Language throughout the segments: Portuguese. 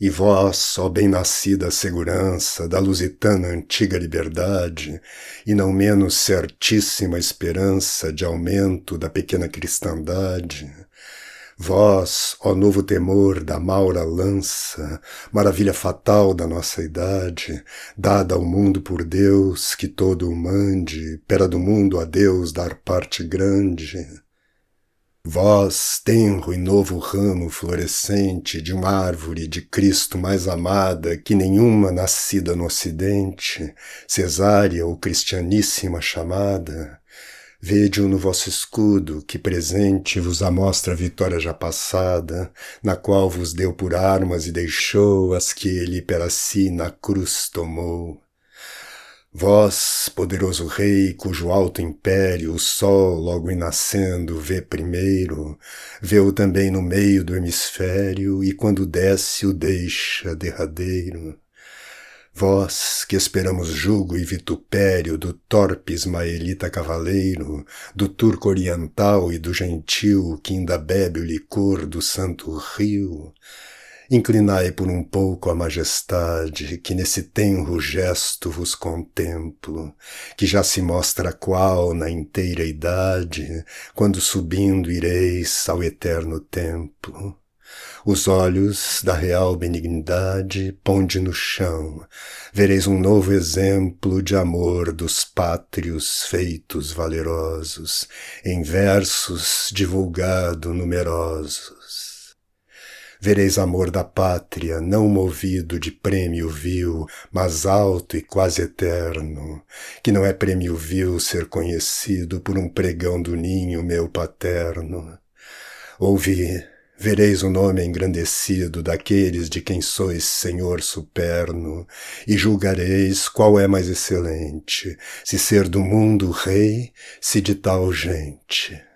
E vós, ó bem-nascida segurança da lusitana antiga liberdade, e não menos certíssima esperança de aumento da pequena cristandade, Vós, ó novo temor da maura lança, maravilha fatal da nossa idade, dada ao mundo por Deus, que todo o mande, pera do mundo a Deus dar parte grande. Vós, tenro e novo ramo florescente de uma árvore de Cristo mais amada que nenhuma nascida no Ocidente, cesárea ou cristianíssima chamada, Vede-o no vosso escudo, que presente vos amostra a vitória já passada, na qual vos deu por armas e deixou as que ele para si na cruz tomou. Vós, poderoso rei, cujo alto império o sol, logo em nascendo, vê primeiro, vê-o também no meio do hemisfério, e quando desce o deixa derradeiro. Vós, que esperamos jugo e vitupério do torpe ismaelita cavaleiro, do turco oriental e do gentil que ainda bebe o licor do santo rio, inclinai por um pouco a majestade, que nesse tenro gesto vos contemplo, que já se mostra qual na inteira idade, quando subindo ireis ao eterno templo. Os olhos da real benignidade ponde no chão, vereis um novo exemplo de amor dos pátrios feitos valerosos, em versos divulgado numerosos. Vereis amor da pátria, não movido de prêmio vil, mas alto e quase eterno, que não é prêmio vil ser conhecido por um pregão do ninho meu paterno. Ouvi, Vereis o nome engrandecido daqueles de quem sois Senhor superno, e julgareis qual é mais excelente, se ser do mundo rei, se de tal gente.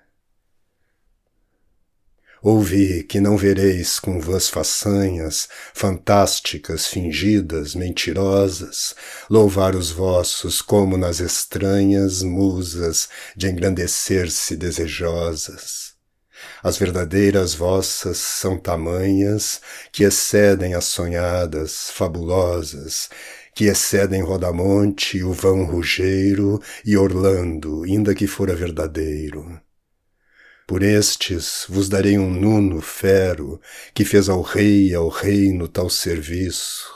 Ouvi que não vereis com vãs façanhas, fantásticas, fingidas, mentirosas, louvar os vossos como nas estranhas musas de engrandecer-se desejosas as verdadeiras vossas são tamanhas que excedem as sonhadas, fabulosas, que excedem Rodamonte, o vão Rugeiro e Orlando, ainda que fora verdadeiro. Por estes vos darei um nuno fero, que fez ao rei e ao reino tal serviço,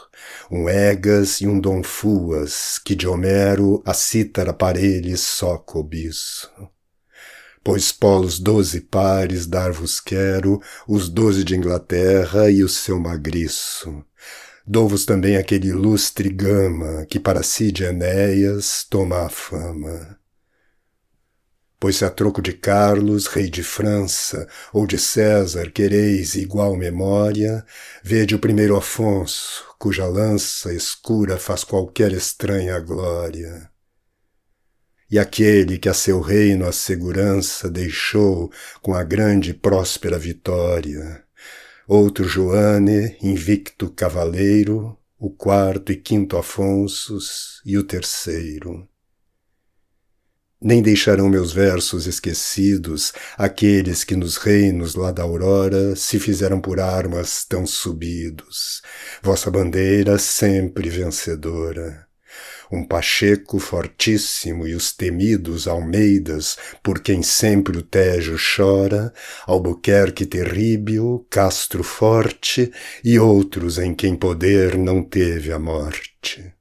um Egas e um Dom Fuas, que de Homero a cítara para eles só cobiço. Pois polos doze pares dar-vos quero, os doze de Inglaterra e o seu magriço. Dou-vos também aquele ilustre gama, que para si de Enéas toma a fama. Pois se a troco de Carlos, rei de França, ou de César quereis igual memória, vede o primeiro Afonso, cuja lança escura faz qualquer estranha glória e aquele que a seu reino a segurança deixou com a grande e próspera vitória. Outro Joane, invicto cavaleiro, o quarto e quinto Afonsos e o terceiro. Nem deixarão meus versos esquecidos aqueles que nos reinos lá da aurora se fizeram por armas tão subidos, vossa bandeira sempre vencedora um Pacheco fortíssimo e os temidos Almeidas, por quem sempre o Tejo chora, Albuquerque terrível, Castro forte e outros em quem poder não teve a morte.